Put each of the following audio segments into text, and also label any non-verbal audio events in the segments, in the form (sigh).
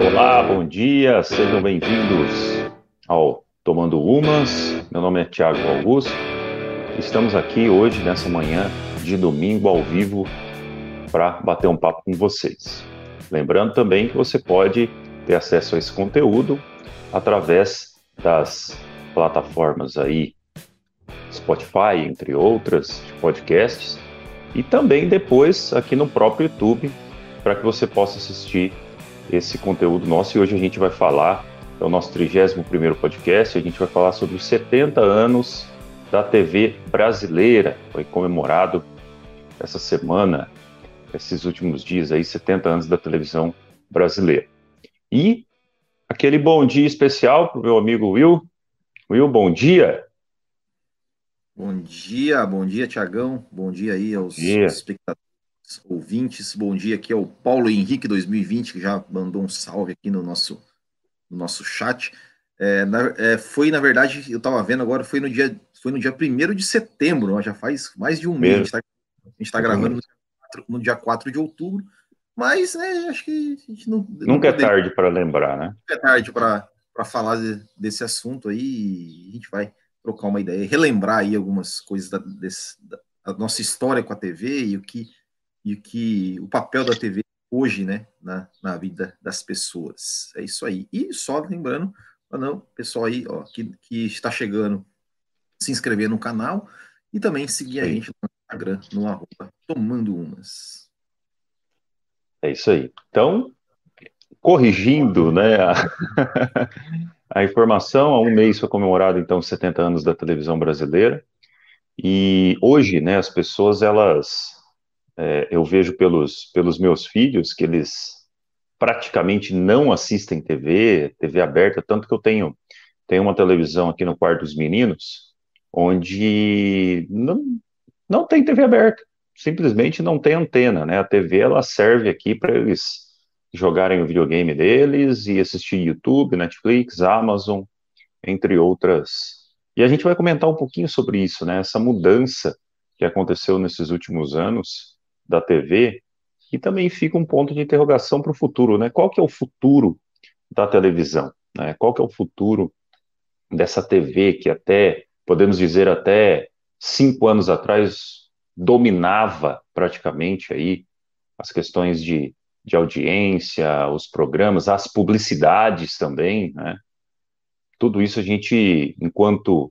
Olá, bom dia, sejam bem-vindos ao Tomando Umas. Meu nome é Tiago Augusto. Estamos aqui hoje, nessa manhã de domingo, ao vivo, para bater um papo com vocês. Lembrando também que você pode ter acesso a esse conteúdo através das plataformas aí, Spotify, entre outras, de podcasts, e também depois aqui no próprio YouTube, para que você possa assistir esse conteúdo nosso. E hoje a gente vai falar, é o nosso 31 podcast, a gente vai falar sobre os 70 anos da TV brasileira. Foi comemorado essa semana, esses últimos dias aí, 70 anos da televisão brasileira. E aquele bom dia especial para o meu amigo Will. Will, bom dia. Bom dia, bom dia, Tiagão. Bom dia aí aos dia. espectadores, ouvintes. Bom dia aqui ao Paulo Henrique 2020, que já mandou um salve aqui no nosso, no nosso chat. É, na, é, foi, na verdade, eu estava vendo agora, foi no dia, foi no dia 1 de setembro, já faz mais de um mês. Tá, a gente está tá gravando no dia, 4, no dia 4 de outubro. Mas, né, acho que a gente não. Nunca é tarde para lembrar, né? Nunca é tarde para falar de, desse assunto aí e a gente vai trocar uma ideia, relembrar aí algumas coisas da, desse, da nossa história com a TV e o que, e o que o papel da TV hoje, né, na, na vida das pessoas. É isso aí. E só lembrando, não, pessoal aí, ó, que, que está chegando, se inscrever no canal e também seguir Sim. a gente no Instagram, no arroba Tomando Umas. É isso aí. Então, corrigindo, né, a, (laughs) a informação, há um mês foi comemorado, então, 70 anos da televisão brasileira, e hoje, né, as pessoas, elas, é, eu vejo pelos, pelos meus filhos que eles praticamente não assistem TV, TV aberta, tanto que eu tenho, tenho uma televisão aqui no quarto dos meninos, onde não, não tem TV aberta, simplesmente não tem antena, né, a TV, ela serve aqui para eles jogarem o videogame deles e assistir YouTube, Netflix, Amazon, entre outras. E a gente vai comentar um pouquinho sobre isso, né? Essa mudança que aconteceu nesses últimos anos da TV e também fica um ponto de interrogação para o futuro, né? Qual que é o futuro da televisão? Né? Qual que é o futuro dessa TV que até, podemos dizer, até cinco anos atrás dominava praticamente aí as questões de de audiência, os programas, as publicidades também, né? Tudo isso a gente, enquanto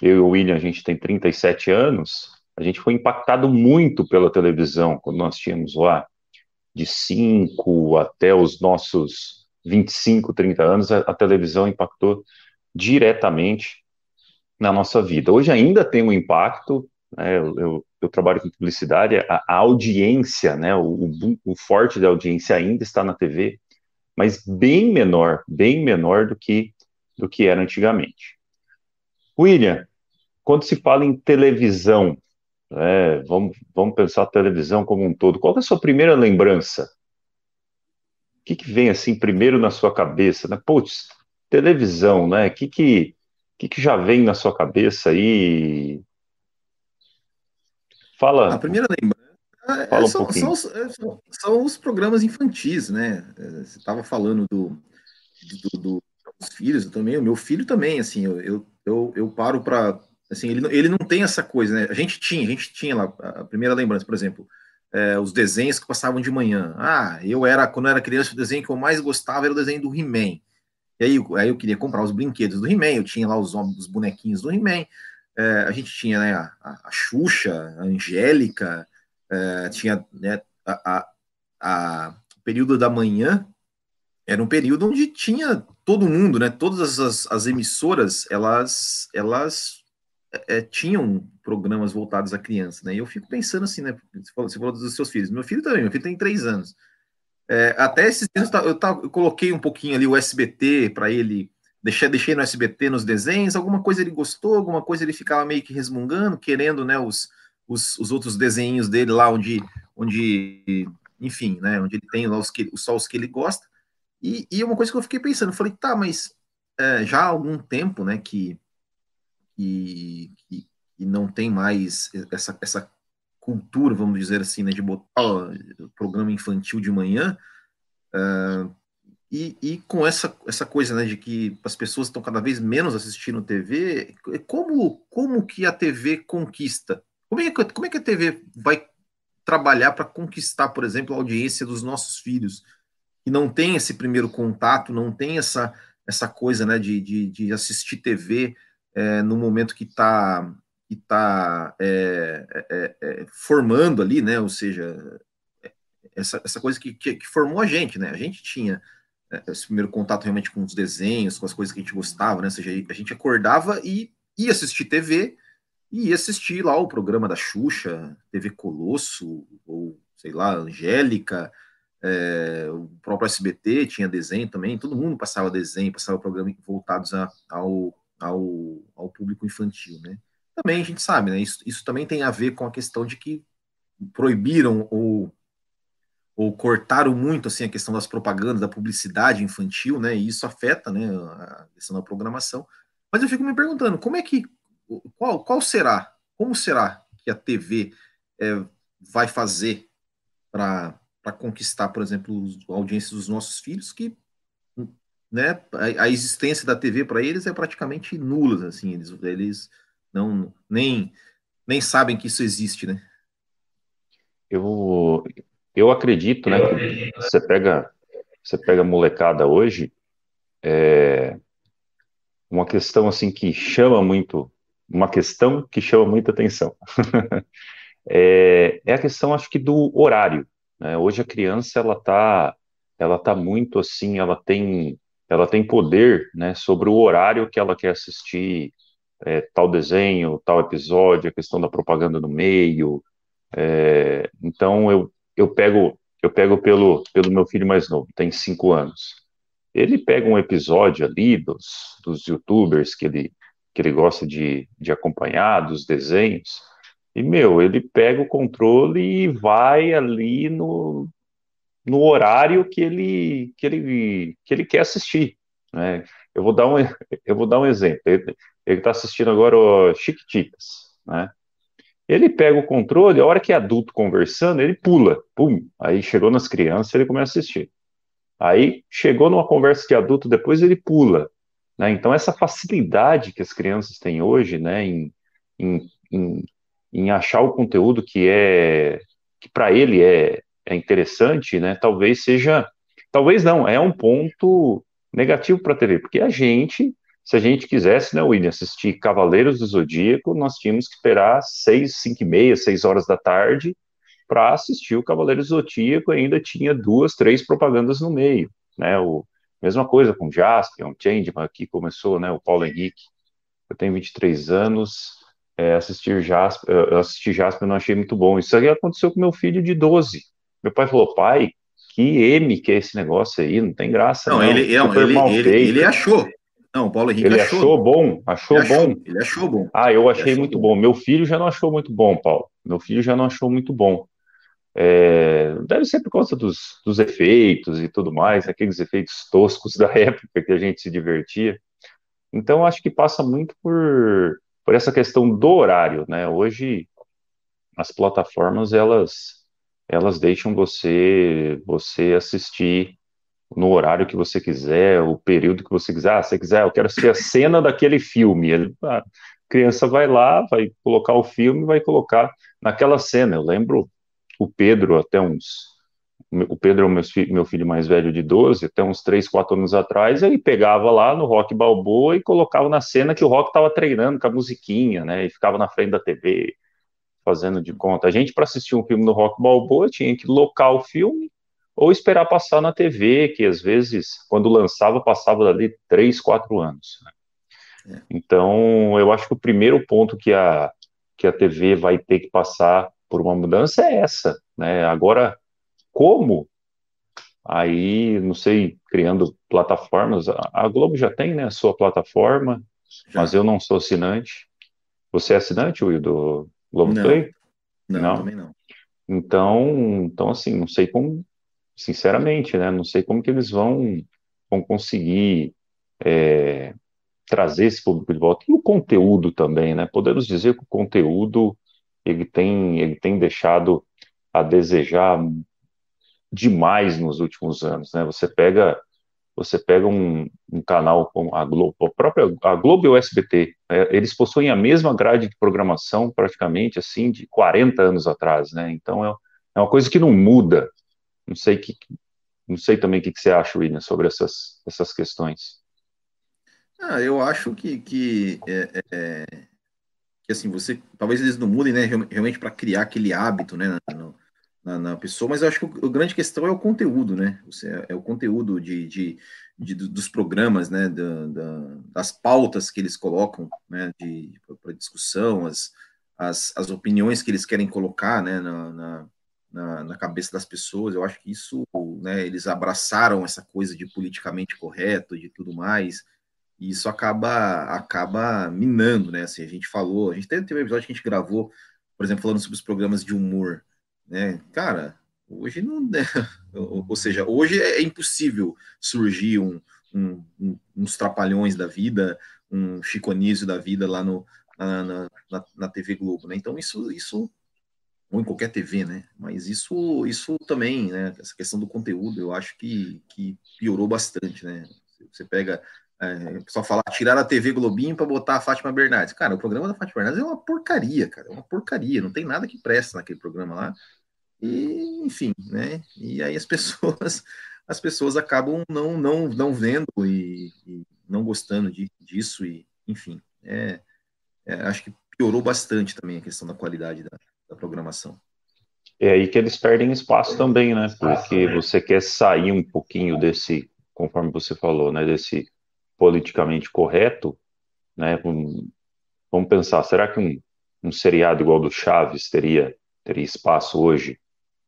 eu e o William, a gente tem 37 anos, a gente foi impactado muito pela televisão, quando nós tínhamos lá de 5 até os nossos 25, 30 anos, a, a televisão impactou diretamente na nossa vida. Hoje ainda tem um impacto, né, eu, eu, eu, trabalho com publicidade, a, a audiência, né, o, o, forte da audiência ainda está na TV, mas bem menor, bem menor do que, do que era antigamente. William, quando se fala em televisão, é, vamos, vamos pensar a televisão como um todo, qual é a sua primeira lembrança? O que, que vem assim primeiro na sua cabeça? Né? Putz, televisão, né? O que, que, que, que já vem na sua cabeça aí? Fala. A primeira lembrança é, um são, são, são, são, os programas infantis, né? É, você estava falando do, do, do, dos filhos, também, o meu filho também, assim, eu, eu, eu paro para. Assim, ele, ele não tem essa coisa, né? A gente tinha, a gente tinha lá, a primeira lembrança, por exemplo, é, os desenhos que passavam de manhã. Ah, eu era, quando eu era criança, o desenho que eu mais gostava era o desenho do He-Man. E aí, aí eu queria comprar os brinquedos do He-Man, eu tinha lá os, os bonequinhos do He-Man é, a gente tinha né, a, a Xuxa, a Angélica, é, tinha né, a, a, a, período da manhã, era um período onde tinha todo mundo, né, todas as, as emissoras, elas, elas é, é tinham programas voltados à criança, né, e eu fico pensando assim, né, você falou, você falou dos seus filhos, meu filho também, meu filho tem três anos, é, até esses dias eu, eu, eu, coloquei um pouquinho ali o SBT para ele deixei, deixei no SBT nos desenhos, alguma coisa ele gostou, alguma coisa ele ficava meio que resmungando, querendo, né, os, os, os outros desenhos dele lá onde, onde enfim, né, onde ele tem lá os que, só os que ele gosta, e, e uma coisa que eu fiquei pensando, eu falei, tá, mas é, já há algum tempo, né, que, que não tem mais essa, essa cultura, vamos dizer assim, né, de botar o programa infantil de manhã, uh, E, e, com essa, essa coisa né, de que as pessoas estão cada vez menos assistindo TV, como, como que a TV conquista? Como é que, como é que a TV vai trabalhar para conquistar, por exemplo, a audiência dos nossos filhos, que não tem esse primeiro contato, não tem essa, essa coisa né, de, de, de assistir TV é, no momento que está que tá, é, é, é, formando ali, né? Ou seja, essa, essa coisa que, que, que, formou a gente, né? A gente tinha é, esse primeiro contato realmente com os desenhos, com as coisas que a gente gostava, né? Ou seja, a gente acordava e ia assistir TV e ia assistir lá o programa da Xuxa, TV Colosso, ou sei lá, Angélica, é, o próprio SBT tinha desenho também, todo mundo passava desenho, passava programa voltados a, ao, ao, ao público infantil, né? Também a gente sabe, né? Isso, isso também tem a ver com a questão de que proibiram ou, ou cortaram muito assim a questão das propagandas, da publicidade infantil, né? E isso afeta, né, a questão da programação. Mas eu fico me perguntando, como é que qual, qual será, como será que a TV é, vai fazer para conquistar, por exemplo, a audiência dos nossos filhos, que né, a, a existência da TV para eles é praticamente nula, assim, eles, eles não nem, nem sabem que isso existe, né? Eu, eu acredito, né, que você pega, você pega a molecada hoje, é uma questão assim que chama muito uma questão que chama muita atenção. (laughs) é, é, a questão, acho que, do horário. Né? Hoje a criança, ela está ela tá muito assim, ela tem, ela tem poder né, sobre o horário que ela quer assistir é, tal desenho, tal episódio, a questão da propaganda no meio. É, então, eu, eu pego eu pego pelo, pelo meu filho mais novo, tem cinco anos. Ele pega um episódio ali dos, dos youtubers que ele, que ele gosta de, de acompanhar, dos desenhos, e, meu, ele pega o controle e vai ali no, no horário que ele, que ele, que ele quer assistir, né? Eu vou dar um, eu vou dar um exemplo. Ele está assistindo agora o Chiquititas, né? Ele pega o controle, a hora que é adulto conversando, ele pula, pum, aí chegou nas crianças, ele começa a assistir. Aí chegou numa conversa de adulto, depois ele pula. Né? Então, essa facilidade que as crianças têm hoje né, em, em, em, em achar o conteúdo que é que para ele é, é interessante, né, talvez seja, talvez não, é um ponto negativo para a TV, porque a gente, se a gente quisesse, né, William, assistir Cavaleiros do Zodíaco, nós tínhamos que esperar seis, cinco e meia, seis horas da tarde para assistir o Cavaleiros do Zodíaco, ainda tinha duas, três propagandas no meio, né, o, Mesma coisa com Jaspion, Changeman, que começou, né, o Paulo Henrique. Eu tenho 23 anos, é, assistir Jasper, assistir Jasper eu não achei muito bom. Isso aí aconteceu com meu filho de 12. Meu pai falou, pai, que M que é esse negócio aí, não tem graça não. não ele, não, ele, ele, ele, achou. Não, o Paulo Henrique ele achou. achou bom, achou ele bom. Achou, ele achou bom. Ah, eu achei muito bom. bom. Meu filho já não achou muito bom, Paulo. Meu filho já não achou muito bom. É, deve ser por conta dos, dos, efeitos e tudo mais, aqueles efeitos toscos (laughs) da época que a gente se divertia. Então, acho que passa muito por, por essa questão do horário, né? Hoje, as plataformas, elas, elas deixam você, você assistir no horário que você quiser, o período que você quiser. Ah, você quiser, eu quero assistir a cena daquele filme. A criança vai lá, vai colocar o filme, vai colocar naquela cena. Eu lembro o Pedro, até uns. O Pedro é o meu filho mais velho de 12, até uns 3, 4 anos atrás, ele pegava lá no Rock Balboa e colocava na cena que o Rock estava treinando com a musiquinha, né? E ficava na frente da TV, fazendo de conta. A gente, para assistir um filme no Rock Balboa, tinha que locar o filme ou esperar passar na TV, que às vezes, quando lançava, passava dali 3, 4 anos. Né? É. Então, eu acho que o primeiro ponto que a, que a TV vai ter que passar por uma mudança é essa, né? Agora, como? Aí, não sei, criando plataformas, a Globo já tem, né, a sua plataforma, já. mas eu não sou assinante. Você é assinante, Will, do Globo não. Não, não, também não. Então, então, assim, não sei como, sinceramente, né, não sei como que eles vão, vão conseguir é, trazer esse público de volta. E o conteúdo também, né, podemos dizer que o conteúdo ele tem, ele tem deixado a desejar demais nos últimos anos, né? Você pega você pega um, um canal como a Globo, a própria a Globo e o SBT, é, eles possuem a mesma grade de programação praticamente assim de 40 anos atrás, né? Então é, é uma coisa que não muda. Não sei que não sei também o que, que você acha, William, sobre essas, essas questões. Ah, eu acho que, que, é, é, assim, você talvez eles não mudem, né, realmente para criar aquele hábito, né, na, na, na, pessoa, mas eu acho que a grande questão é o conteúdo, né, é, é o conteúdo de, de, de dos programas, né, da, da, das pautas que eles colocam, né, para discussão, as, as, as opiniões que eles querem colocar, né, na, na na, na, cabeça das pessoas. Eu acho que isso, né, eles abraçaram essa coisa de politicamente correto, de tudo mais, e isso acaba acaba minando, né? Assim, a gente falou, a gente teve, teve um episódio que a gente gravou, por exemplo, falando sobre os programas de humor, né? Cara, hoje não, (laughs) né? ou seja, hoje é impossível surgir um, um, um, uns trapalhões da vida, um chiconísio da vida lá no, na, na, na, na TV Globo, né? Então isso isso ou em qualquer TV, né? Mas isso, isso também, né? Essa questão do conteúdo, eu acho que, que piorou bastante, né? Você pega, é, só falar, tirar a TV Globinho para botar a Fátima Bernardes. Cara, o programa da Fátima Bernardes é uma porcaria, cara, é uma porcaria, não tem nada que presta naquele programa lá. E, enfim, né? E aí as (laughs) pessoas, as pessoas acabam não, não, não vendo e, e não gostando de, disso e, enfim, é, é, acho que piorou bastante também a questão da qualidade da, da programação. É aí que eles perdem espaço também, né? Porque você quer sair um pouquinho desse, conforme você falou, né? Desse politicamente correto, né? Vamos pensar, será que um, um seriado igual do Chaves teria, teria espaço hoje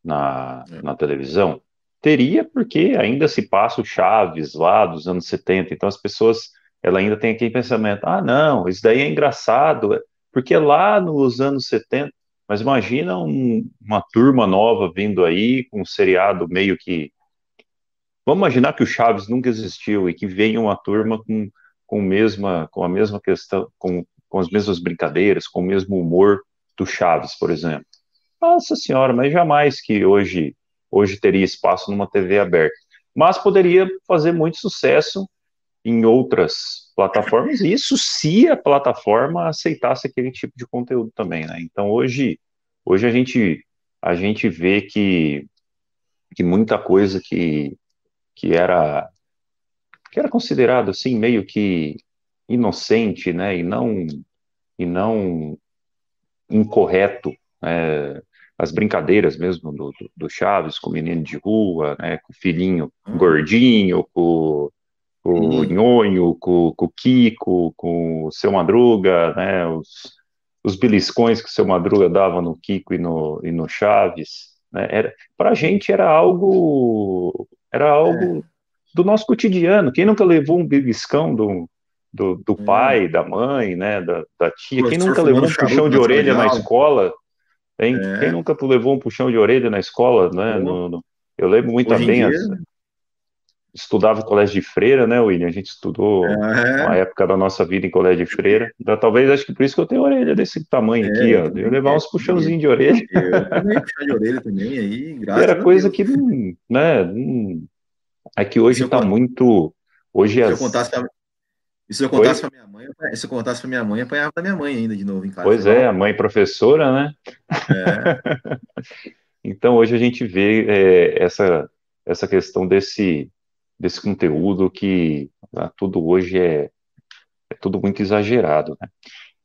na, é. na televisão? Teria, porque ainda se passa o Chaves lá dos anos 70, então as pessoas, ela ainda tem aquele pensamento, ah, não, isso daí é engraçado, porque lá nos anos 70, mas imagina um, uma turma nova vindo aí, com um seriado meio que. Vamos imaginar que o Chaves nunca existiu e que venha uma turma com, com, mesma, com a mesma questão, com, com as mesmas brincadeiras, com o mesmo humor do Chaves, por exemplo. Nossa senhora, mas jamais que hoje, hoje teria espaço numa TV aberta. Mas poderia fazer muito sucesso em outras plataformas, isso se a plataforma aceitasse aquele tipo de conteúdo também, né? Então hoje, hoje a gente a gente vê que, que muita coisa que, que era que era considerado assim meio que inocente, né? E não e não incorreto, né? As brincadeiras mesmo do, do, Chaves com o menino de rua, né? Com o filhinho hum. gordinho, com com o uhum. Nhonho, com, com o Kiko, com o Seu Madruga, né, os, os beliscões que o Seu Madruga dava no Kiko e no, e no Chaves, né, era, pra gente era algo, era algo é. do nosso cotidiano, quem nunca levou um beliscão do, do, do é. pai, da mãe, né, da, da tia, quem nunca levou um puxão de orelha na escola, hein? É. quem nunca levou um puxão de orelha na escola, né, no, no, eu lembro muito Hoje bem, as, estudava em colégio de freira, né, William? A gente estudou é. uma época da nossa vida em colégio de freira. Então, talvez acho que por isso que eu tenho orelha desse tamanho é, aqui, ó. Eu levar uns puxãozinhos de orelha. Eu também puxão de orelha também, aí, (laughs) graças Era coisa Deus. que né. É que hoje está muito. Hoje se as... eu contasse pra... se eu contasse para minha mãe, se eu contasse para minha mãe, apanhava da minha mãe ainda de novo em casa. Pois é, a mãe professora, né? É. (laughs) então hoje a gente vê é, essa, essa questão desse desse conteúdo que né, tudo hoje é, é, tudo muito exagerado, né?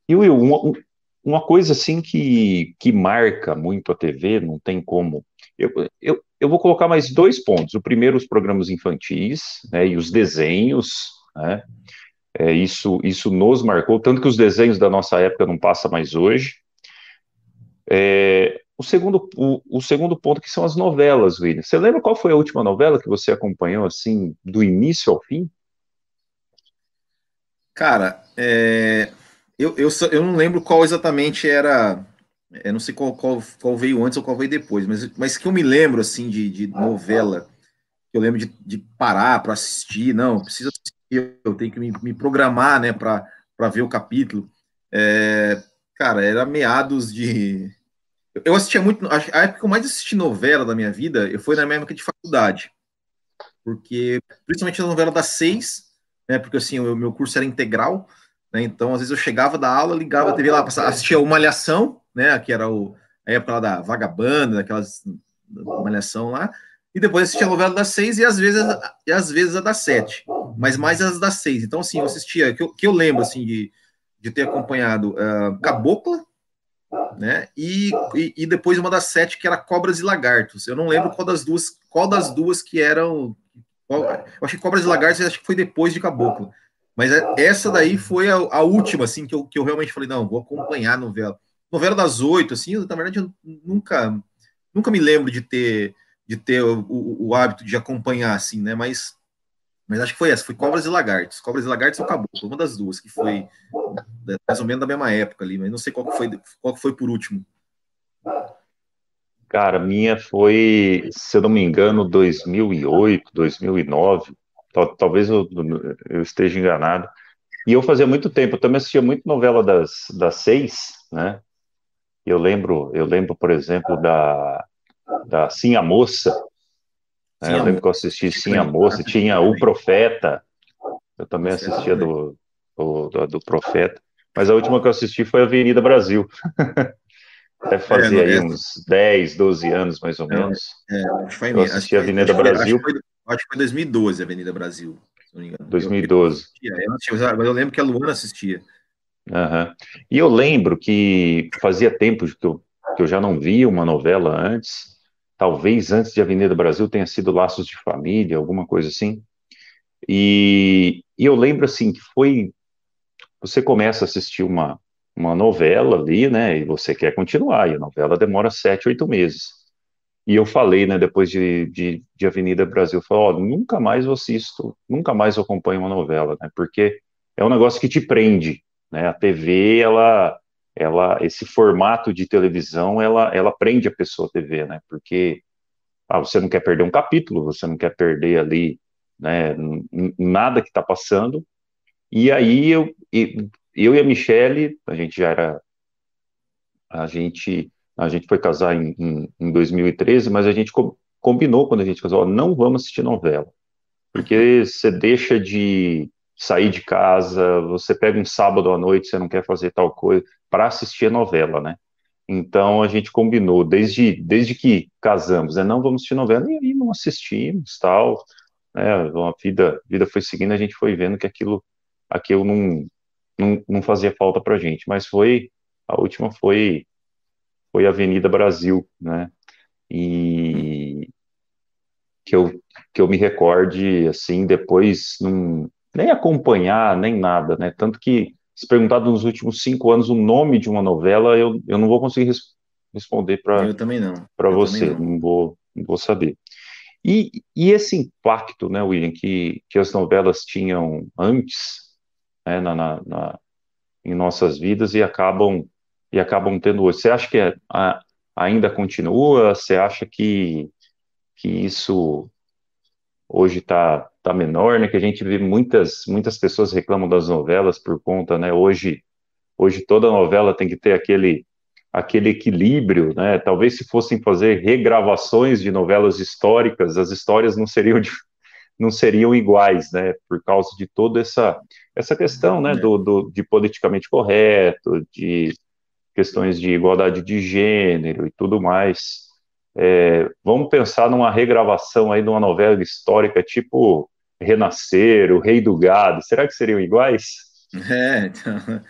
E Will, uma, uma coisa assim que, que marca muito a TV, não tem como. Eu, eu, eu vou colocar mais dois pontos. O primeiro, os programas infantis, né, e os desenhos, né? É, isso, isso nos marcou, tanto que os desenhos da nossa época não passa mais hoje. É, o segundo, o, o, segundo ponto que são as novelas, William. Você lembra qual foi a última novela que você acompanhou, assim, do início ao fim? Cara, é, eu, eu, eu não lembro qual exatamente era. Eu não sei qual, qual, qual veio antes ou qual veio depois, mas, mas que eu me lembro, assim, de, de novela. Eu lembro de, de parar para assistir. Não, preciso assistir, eu tenho que me, me programar, né, para ver o capítulo. É, cara, era meados de eu assistia muito. A época que eu mais assisti novela da minha vida eu foi na minha época de faculdade. porque principalmente na novela das seis, né? Porque assim, o meu curso era integral, né? Então, às vezes eu chegava da aula, ligava a TV lá, assistia uma Malhação, né? Que era o, a época lá da Vagabanda, daquelas Malhação lá, e depois assistia a novela das seis e às vezes, e às vezes a das sete, mas mais as das seis. Então, assim, eu assistia, que eu, que eu lembro, assim, de, de ter acompanhado uh, Cabocla, né? E, e, e, depois uma das sete que era Cobras e Lagartos. Eu não lembro qual das duas, qual das duas que eram. Qual, eu acho que Cobras e Lagartos acho que foi depois de Caboclo. Mas é, essa daí foi a, a, última, assim, que eu, que eu realmente falei, não, vou acompanhar a novela. Novela das oito, assim, na verdade, eu nunca, nunca me lembro de ter, de ter o, o, o hábito de acompanhar, assim, né? Mas, mas acho que foi essa, foi Cobras e Lagartos. Cobras e Lagartos acabou, foi uma das duas, que foi mais ou menos da mesma época ali, mas não sei qual foi, qual foi por último. Cara, minha foi, se eu não me engano, 2008, 2009 talvez eu, eu, esteja enganado. E eu fazia muito tempo, eu também assistia muito novela das, das seis, né? Eu lembro, eu lembro, por exemplo, da, da Sim a Moça. Né? eu lembro que eu assisti Sim a Moça, tinha O Profeta, eu também assistia do, do, do Profeta. Mas a última que eu assisti foi Avenida Brasil. (laughs) Deve fazer é, aí uns 10, 12 anos, mais ou menos. É, eu assisti a Avenida Brasil. Acho que foi, Acho que foi 2012, Avenida Brasil. Se não me engano. 2012. Eu, eu, eu, lembro que a Luana assistia. Uhum. E eu lembro que fazia tempo que eu, que eu já não via uma novela antes. Talvez antes de Avenida Brasil tenha sido Laços de Família, alguma coisa assim. E, e eu lembro assim que foi. Você começa a assistir uma, uma novela ali, né? E você quer continuar, e a novela demora sete, oito meses. E eu falei, né, depois de, de, de Avenida Brasil, falei, ó, nunca mais eu assisto, nunca mais eu acompanho uma novela, né, porque é um negócio que te prende, né, a TV, ela, ela, esse formato de televisão, ela, ela prende a pessoa a TV, né, porque ah, você não quer perder um capítulo, você não quer perder ali, né, nada que está passando, e aí eu, eu e a Michelle, a gente já era, a gente a gente foi casar em, em, em 2013, mas a gente co combinou quando a gente casou, não vamos assistir novela. Porque você deixa de sair de casa, você pega um sábado à noite, você não quer fazer tal coisa, para assistir a novela, né? Então a gente combinou, desde, desde que casamos, né? Não vamos assistir novela, e aí não assistimos, tal. Né? A vida, vida foi seguindo, a gente foi vendo que aquilo, aquilo não, não, não fazia falta pra gente. Mas foi, a última foi foi Avenida Brasil, né? E que eu, que eu me recorde, assim, depois não, nem acompanhar, nem nada, né? Tanto que, se perguntado nos últimos cinco anos o nome de uma novela, eu, eu não vou conseguir res, responder para para você, não. não. vou, não vou saber. E, e esse impacto, né, William, que, que as novelas tinham antes, né, na, na, na em nossas vidas e acabam e acabam tendo hoje. Você acha que é, a, ainda continua? Você acha que, que isso hoje está tá menor, né? Que a gente vê muitas muitas pessoas reclamam das novelas por conta, né? Hoje hoje toda novela tem que ter aquele aquele equilíbrio, né? Talvez se fossem fazer regravações de novelas históricas, as histórias não seriam de, (laughs) não seriam iguais, né? Por causa de toda essa essa questão, né? Do, do de politicamente correto, de questões de igualdade de gênero e tudo mais. É, vamos pensar numa regravação aí de uma novela histórica tipo Renascer, O Rei do Gado. Será que seriam iguais? É, então,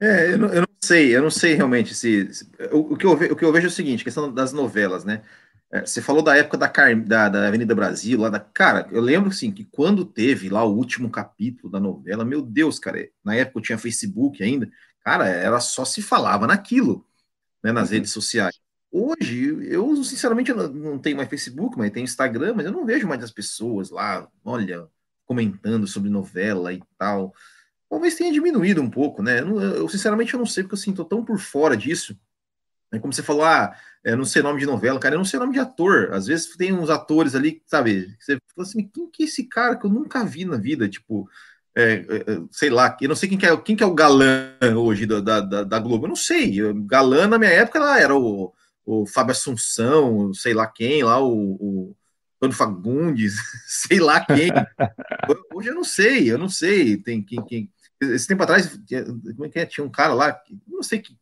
é eu, não, eu, não, sei, eu não sei realmente se. se o, o, que eu ve, o que eu vejo é o seguinte: questão das novelas, né? É, você falou da época da, da, da, Avenida Brasil, lá da. Cara, eu lembro assim que quando teve lá o último capítulo da novela, meu Deus, cara, na época eu tinha Facebook ainda, cara, era só se falava naquilo, né, nas uhum. redes sociais. Hoje, eu sinceramente eu não tenho mais Facebook, mas tenho Instagram, mas eu não vejo mais as pessoas lá, olha, comentando sobre novela e tal. Talvez tenha diminuído um pouco, né? Eu, eu sinceramente eu não sei, porque eu sinto tão por fora disso. Né? Como você falou, ah, eu não sei nome de novela, cara, eu não sei nome de ator. Às vezes tem uns atores ali, sabe? Você fala assim, quem que é esse cara que eu nunca vi na vida? Tipo, é, é, é, sei lá, eu não sei quem que é, quem que é o galã hoje da, da, da Globo, eu não sei. Galã na minha época lá era o, o Fábio Assunção, sei lá quem lá, o, o Antônio Fagundes, (laughs) sei lá quem. Hoje eu não sei, eu não sei. Tem quem, quem... Esse tempo atrás, como é que é? Tinha um cara lá, não sei que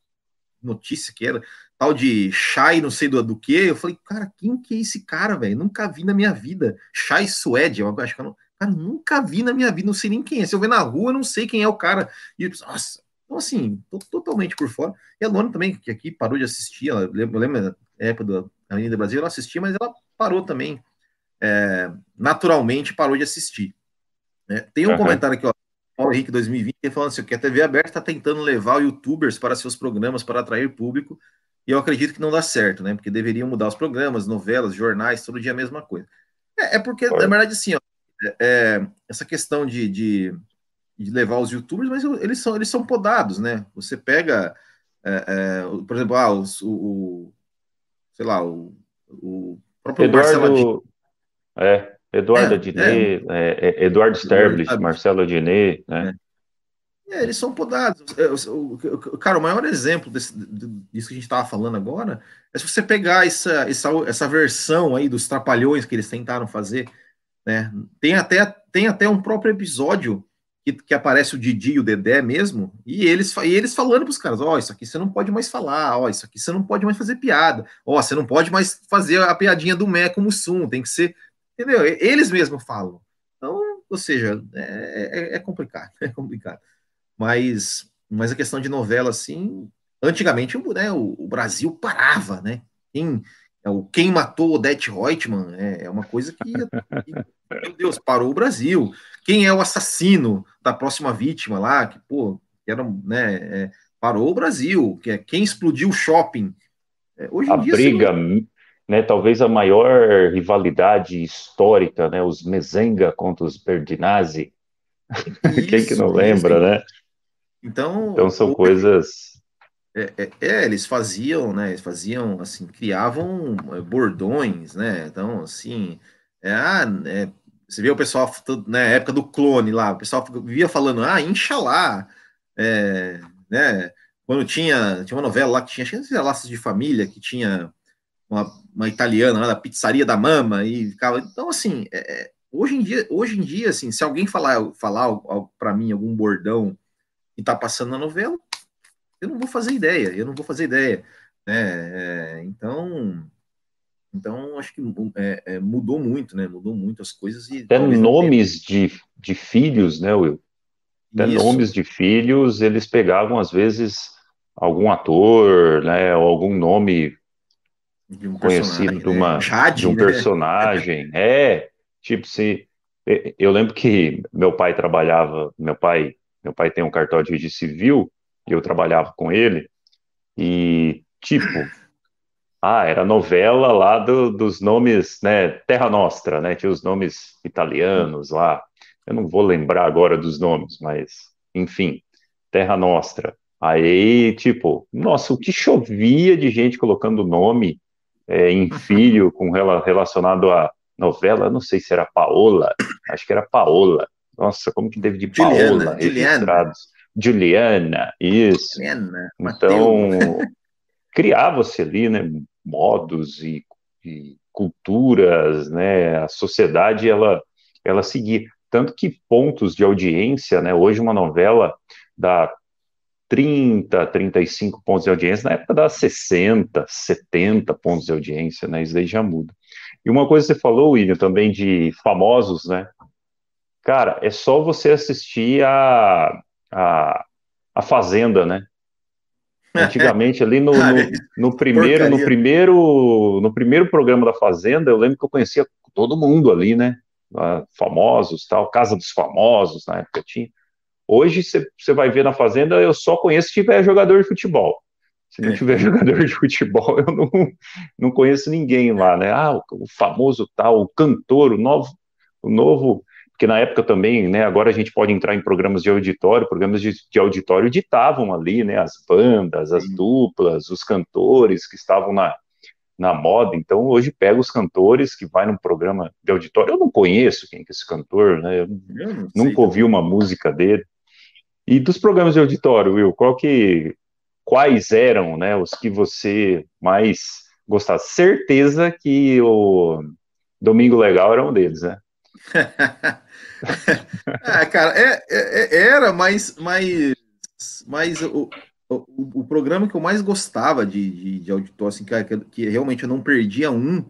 notícia que era, tal de Shai, não sei do, do que. Eu falei, cara, quem que é esse cara, velho? Nunca vi na minha vida. Shai Suede, eu acho que eu não, cara, nunca vi na minha vida, não sei nem quem é. Se eu ver na rua, eu não sei quem é o cara. E eu nossa, então assim, tô totalmente por fora. E a Luana também, que aqui parou de assistir, ela, eu lembro da época da Avenida Brasil, ela assistia, mas ela parou também, é, naturalmente parou de assistir. Né? Tem um uhum. comentário aqui, ó, Paulo Henrique 2020, falando assim, que a TV aberta está tentando levar youtubers para seus programas para atrair público, e eu acredito que não dá certo, né? Porque deveriam mudar os programas, novelas, jornais, todo dia a mesma coisa. É, é porque, na verdade, assim, ó, é, é, essa questão de, de, de, levar os youtubers, mas eles são, eles são podados, né? Você pega, é, é por exemplo, ah, o, o, sei lá, o, o próprio Eduardo, Marcelo É, Eduardo é, Adnet, é. é, Eduardo Sterblich, Marcelo Adnet, né? É, eles são podados. Cara, o maior exemplo desse, disso que a gente estava falando agora é se você pegar essa, essa, essa versão aí dos trapalhões que eles tentaram fazer, né? Tem até, tem até um próprio episódio que, que aparece o Didi e o Dedé mesmo, e eles, e eles falando para os caras: Ó, oh, isso aqui você não pode mais falar, ó, oh, isso aqui você não pode mais fazer piada, ó, oh, você não pode mais fazer a piadinha do Mé como Sum, tem que ser. Entendeu? Eles mesmos falam. Então, ou seja, é, é, é complicado, (laughs) é complicado. Mas, mas a questão de novela, assim, antigamente né, o, o Brasil parava, né? Quem, é o Quem Matou Odete Reutemann é, é uma coisa que, que, meu Deus, parou o Brasil. Quem é o assassino da próxima vítima lá, que, pô, que era, né, é, parou o Brasil, que é quem explodiu o shopping. É, hoje a dia, briga, assim, né, talvez a maior rivalidade histórica, né, os Mezenga contra os Berdinazzi. (laughs) Quem que não lembra, né? Então, então são o... coisas. É, é, é, eles faziam, né? Eles faziam assim, criavam é, bordões, né? Então, assim, é, ah, é, você vê o pessoal na né, época do clone lá, o pessoal vivia falando, ah, Inxalá, é, né? Quando tinha, tinha uma novela lá que tinha, acho que Laços de Família, que tinha uma, uma italiana lá da pizzaria da mama e ficava. Então, assim, é, é hoje em dia, hoje em dia, assim, se alguém falar, falar para mim algum bordão e está passando na novela, eu não vou fazer ideia, eu não vou fazer ideia. Né? É, então, então acho que é, é, mudou muito, né? Mudou muito as coisas e até nomes de, de filhos, né, Will? Até Isso. nomes de filhos, eles pegavam às vezes algum ator, né, ou algum nome de um conhecido de, uma, né? de um né? personagem. (laughs) É, tipo, se eu lembro que meu pai trabalhava, meu pai meu pai tem um cartório de civil e eu trabalhava com ele. E, tipo, ah, era novela lá do, dos nomes, né? Terra Nostra, né? Tinha os nomes italianos lá. Eu não vou lembrar agora dos nomes, mas, enfim, Terra Nostra. Aí, tipo, nossa, o que chovia de gente colocando nome é, em (laughs) filho com relacionado à novela, não sei se era Paola, acho que era Paola. Nossa, como que teve de Juliana, Paola registrados? Juliana, isso. Juliana, então, criava-se ali, né, modos e, e, culturas, né, a sociedade, ela, ela seguia. Tanto que pontos de audiência, né, hoje uma novela dá 30, 35 pontos de audiência, na época dá 60, 70 pontos de audiência, né, isso daí já muda. E uma coisa que você falou, William, também de famosos, né, Cara, é só você assistir a, a, a Fazenda, né? Antigamente, ali no, (laughs) no, no, primeiro, no primeiro, no primeiro programa da Fazenda, eu lembro que eu conhecia todo mundo ali, né? Famosos, tal, Casa dos Famosos, na época tinha. Hoje você vai ver na Fazenda, eu só conheço se tiver jogador de futebol. Se não é. tiver (laughs) jogador de futebol, eu não, não conheço ninguém lá, né? Ah, o, o famoso tal, o cantor, o novo, o novo porque na época também, né, agora a gente pode entrar em programas de auditório, programas de, de auditório ditavam ali, né, as bandas, as duplas, os cantores que estavam na, na moda, então hoje pega os cantores que vai num programa de auditório, eu não conheço quem é esse cantor, né, eu, eu nunca ouvi uma música dele, e dos programas de auditório, Will, qual que, quais eram, né, os que você mais gostava? Certeza que o Domingo Legal era um deles, né? (laughs) ah, cara, é, é, é, era, mas, mas, mas o, o, o, programa que eu mais gostava de, de, de auditório, assim, que, que realmente eu não perdia um,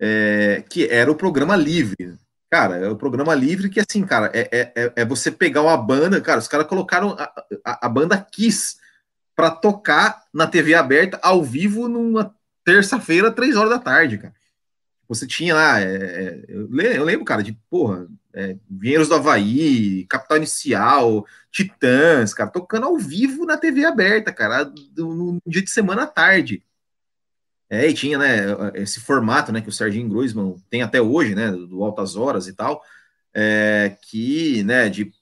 é, que era o programa livre. Cara, é o programa livre que, assim, cara, é, é, é, é você pegar uma banda, cara, os caras colocaram a, a, a banda Kiss para tocar na TV aberta ao vivo numa terça-feira, três horas da tarde, cara. Você tinha lá, é, é eu, lembro, cara, de porra, é, Vinheiros do Havaí, Capital Inicial, Titãs, cara, tocando ao vivo na TV aberta, cara, no, no dia de semana à tarde. É, e tinha, né, esse formato, né, que o Serginho Groisman tem até hoje, né, do Altas Horas e tal, é, que, né, de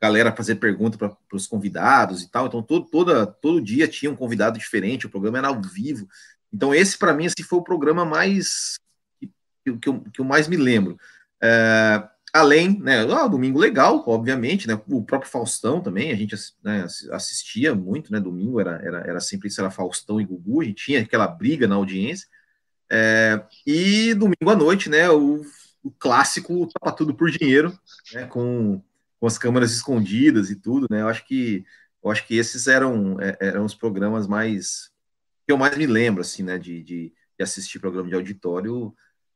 galera fazer pergunta para os convidados e tal, então todo, toda, todo dia tinha um convidado diferente, o programa era ao vivo, então esse para mim, assim, foi o programa mais, que, que, eu, que eu mais me lembro. É, Além, né, ah, domingo legal, obviamente, né, o próprio Faustão também, a gente né, assistia muito, né, domingo era, era, era sempre isso, era Faustão e Gugu, a gente tinha aquela briga na audiência, é, e domingo à noite, né, o, o clássico Topa Tudo por Dinheiro, né, com, com as câmeras escondidas e tudo, né, eu acho que, eu acho que esses eram, é, eram os programas mais, que eu mais me lembro, assim, né, de, de, de assistir programa de auditório,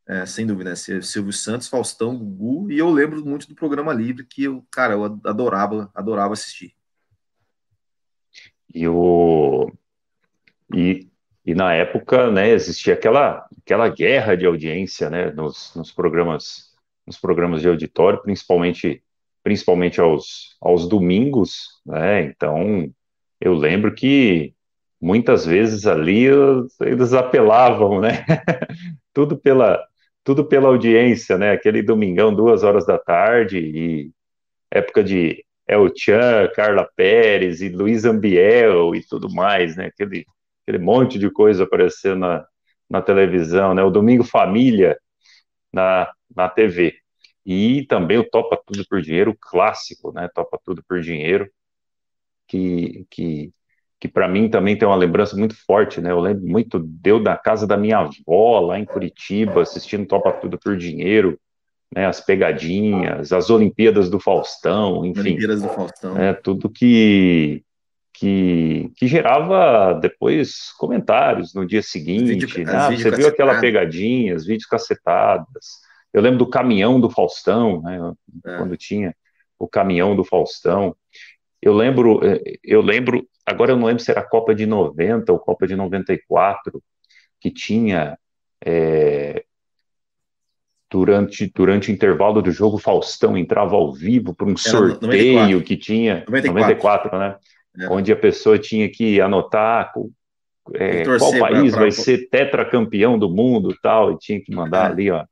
é, sem dúvida, né? Silvio Santos, Faustão, Gugu, e eu lembro muito do programa livre que eu, cara, eu adorava, adorava assistir. E o e, e na época, né, existia aquela aquela guerra de audiência, né, nos, nos programas nos programas de auditório, principalmente principalmente aos aos domingos, né? Então, eu lembro que muitas vezes ali eles apelavam, né? (laughs) Tudo pela tudo pela audiência, né? Aquele domingão, duas horas da tarde, e época de El Chan, Carla Pérez e Luiz Ambiel e tudo mais, né? Aquele, aquele monte de coisa aparecendo na, na televisão, né? O Domingo Família na, na TV. E também o Topa Tudo por Dinheiro, clássico, né? Topa Tudo por Dinheiro, que, que que para mim também tem uma lembrança muito forte, né? Eu lembro muito deu da casa da minha avó lá em Curitiba, assistindo Topa Tudo por Dinheiro, né? As pegadinhas, as Olimpíadas do Faustão, enfim. Olimpíadas do Faustão. É, tudo que, que, que gerava depois comentários no dia seguinte. Vídeo, né? Você viu aquela pegadinha, os vídeos cacetadas. Eu lembro do caminhão do Faustão, né? É. Quando tinha o caminhão do Faustão. Eu lembro, é, eu lembro agora eu não lembro se era a Copa de 90 ou Copa de 94, que tinha é, durante, durante o intervalo do jogo, Faustão entrava ao vivo para um sorteio 94. que tinha 94, 94 né? É. Onde a pessoa tinha que anotar é, qual país pra, pra... vai ser tetracampeão do mundo tal, e tinha que mandar é. ali ó,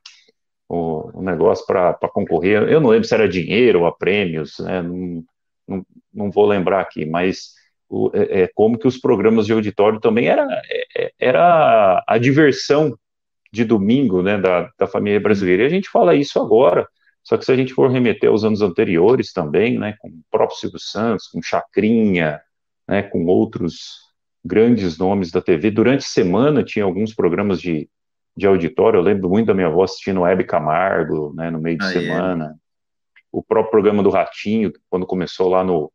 o, o negócio para concorrer. Eu não lembro se era dinheiro ou a prêmios, né? não, não, vou lembrar aqui, mas o, é, é, como que os programas de auditório também era, é, é, era a diversão de domingo né, da, da família brasileira. E a gente fala isso agora, só que se a gente for remeter aos anos anteriores também, né, com o próprio Silvio Santos, com Chacrinha, né, com outros grandes nomes da TV, durante a semana tinha alguns programas de, de auditório, eu lembro muito da minha avó assistindo Hebe Camargo, né, no meio de ah, semana, é. o próprio programa do Ratinho, quando começou lá no,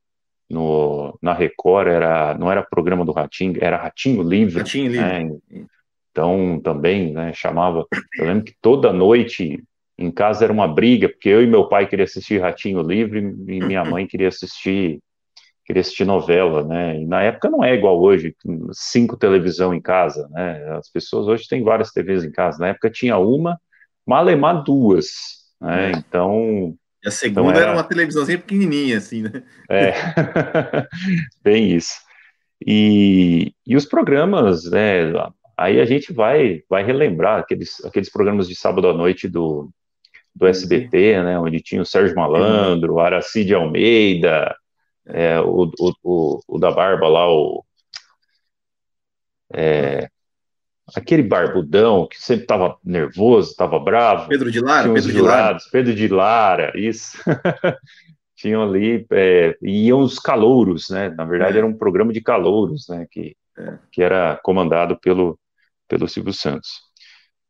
no, na Record era, não era programa do Ratinho, era Ratinho Livre. Ratinho né? Livre. Então, também, né, chamava, eu lembro que toda noite em casa era uma briga, porque eu e meu pai queria assistir Ratinho Livre e minha mãe queria assistir queria assistir novela, né? E na época não é igual hoje, cinco televisão em casa, né? As pessoas hoje têm várias TVs em casa. Na época tinha uma, malemar duas, né? É. Então e a segunda então era... era... uma televisãozinha pequenininha, assim, né? É, (laughs) bem isso. E, e os programas, né? Aí a gente vai, vai relembrar aqueles, aqueles programas de sábado à noite do, do SBT, né? Onde tinha o Sérgio Malandro, o Aracide Almeida, é, o, o, o, o, da Barba lá, o. É, aquele barbudão que sempre estava nervoso, estava bravo. Pedro de Lara, Pedro de Lara. Pedro de Lara, isso. (laughs) Tinham ali, é, iam os calouros, né? Na verdade, é. era um programa de calouros, né? Que, é. que era comandado pelo, pelo Silvio Santos.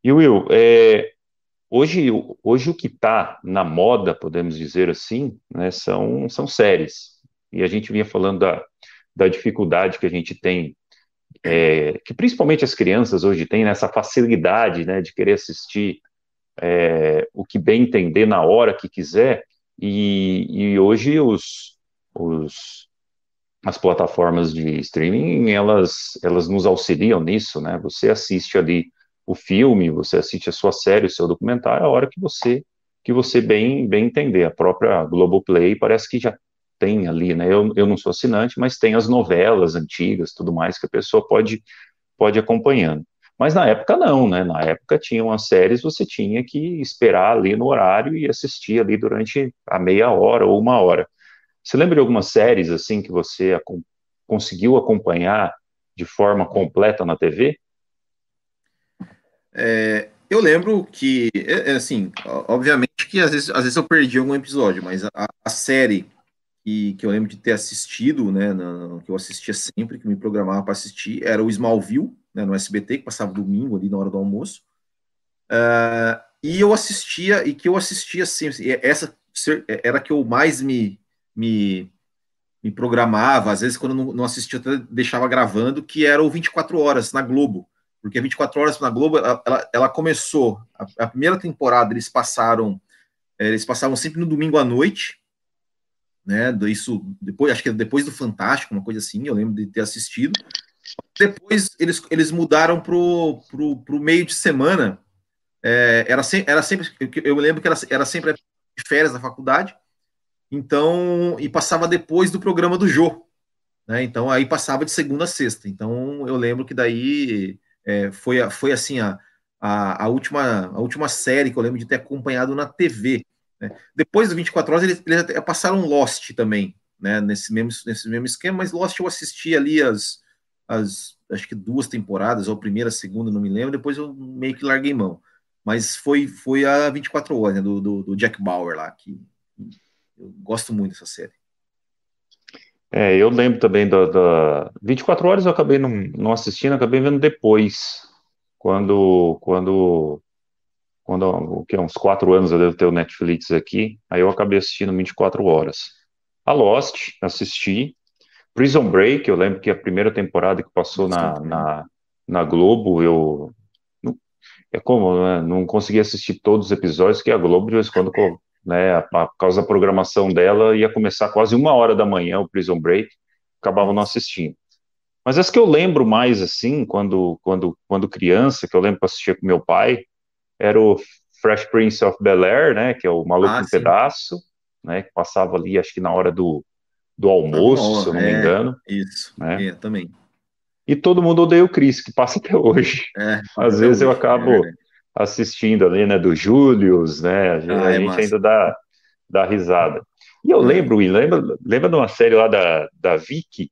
E Will, é, hoje, hoje o que está na moda, podemos dizer assim, né, são, são séries. E a gente vinha falando da, da dificuldade que a gente tem, é, que principalmente as crianças hoje têm nessa facilidade né, de querer assistir é, o que bem entender na hora que quiser. E, e hoje os, os, as plataformas de streaming elas, elas nos auxiliam nisso, né? Você assiste ali o filme, você assiste a sua série, o seu documentário, a hora que você que você bem bem entender. A própria Globoplay parece que já tem ali, né? Eu, eu não sou assinante, mas tem as novelas antigas, tudo mais que a pessoa pode pode acompanhando. Mas na época não, né? Na época tinham as séries, você tinha que esperar ali no horário e assistir ali durante a meia hora ou uma hora. Você lembra de algumas séries assim que você conseguiu acompanhar de forma completa na TV? É, eu lembro que, é, é, assim, obviamente que às vezes, às vezes eu perdi algum episódio, mas a, a série que, eu lembro de ter assistido, né, na, que eu assistia sempre, que me programava para assistir, era o Smallville, né, no SBT, que passava domingo ali na hora do almoço. Uh, e eu assistia, e que eu assistia sempre, essa era que eu mais me, me, me programava, às vezes quando não, não assistia, até deixava gravando, que era o 24 Horas na Globo. Porque 24 Horas na Globo, ela, ela, ela começou, a, a, primeira temporada eles passaram, é, eles passavam sempre no domingo à noite, né, isso, depois, acho que depois do Fantástico, uma coisa assim, eu lembro de ter assistido. Depois eles, eles mudaram pro, pro, pro meio de semana, é, era, se, era sempre, eu lembro que era, era sempre férias da faculdade, então, e passava depois do programa do Jô. Né? Então, aí passava de segunda a sexta. Então, eu lembro que daí é, foi, foi assim a, a, a, última, a última série que eu lembro de ter acompanhado na TV. Né? Depois do 24 horas, eles, eles passaram Lost também, né? nesse, mesmo, nesse mesmo esquema, mas Lost eu assisti ali as, as acho que duas temporadas, ou primeira, segunda, não me lembro, depois eu meio que larguei mão. Mas foi, foi a 24 horas, né, do, do, do Jack Bauer lá, que eu gosto muito dessa série. É, eu lembro também da, da 24 horas eu acabei não, não assistindo, acabei vendo depois, quando quando quando o que uns quatro anos eu devo ter o Netflix aqui, aí eu acabei assistindo 24 horas. A Lost assisti, Prison Break, eu lembro que a primeira temporada que passou na, na, na Globo, eu é como, né, não consegui assistir todos os episódios, que a Globo de vez em quando né, por causa da programação dela, ia começar quase uma hora da manhã o Prison Break, acabava não assistindo. Mas as que eu lembro mais, assim, quando, quando, quando criança, que eu lembro que assistia com meu pai, era o Fresh Prince of Bel-Air, né, que é o Maluco ah, em Pedaço, né, que passava ali, acho que na hora do, do almoço, se eu não é, me engano. Isso, né? é, também. E Todo Mundo Odeia o Chris, que passa até hoje. É, Às vezes eu acabo... É assistindo ali, né, do Július, né, a gente, ah, é a gente ainda dá, dá risada. E eu é. lembro, lembra, lembra de uma série lá da, da Vicky,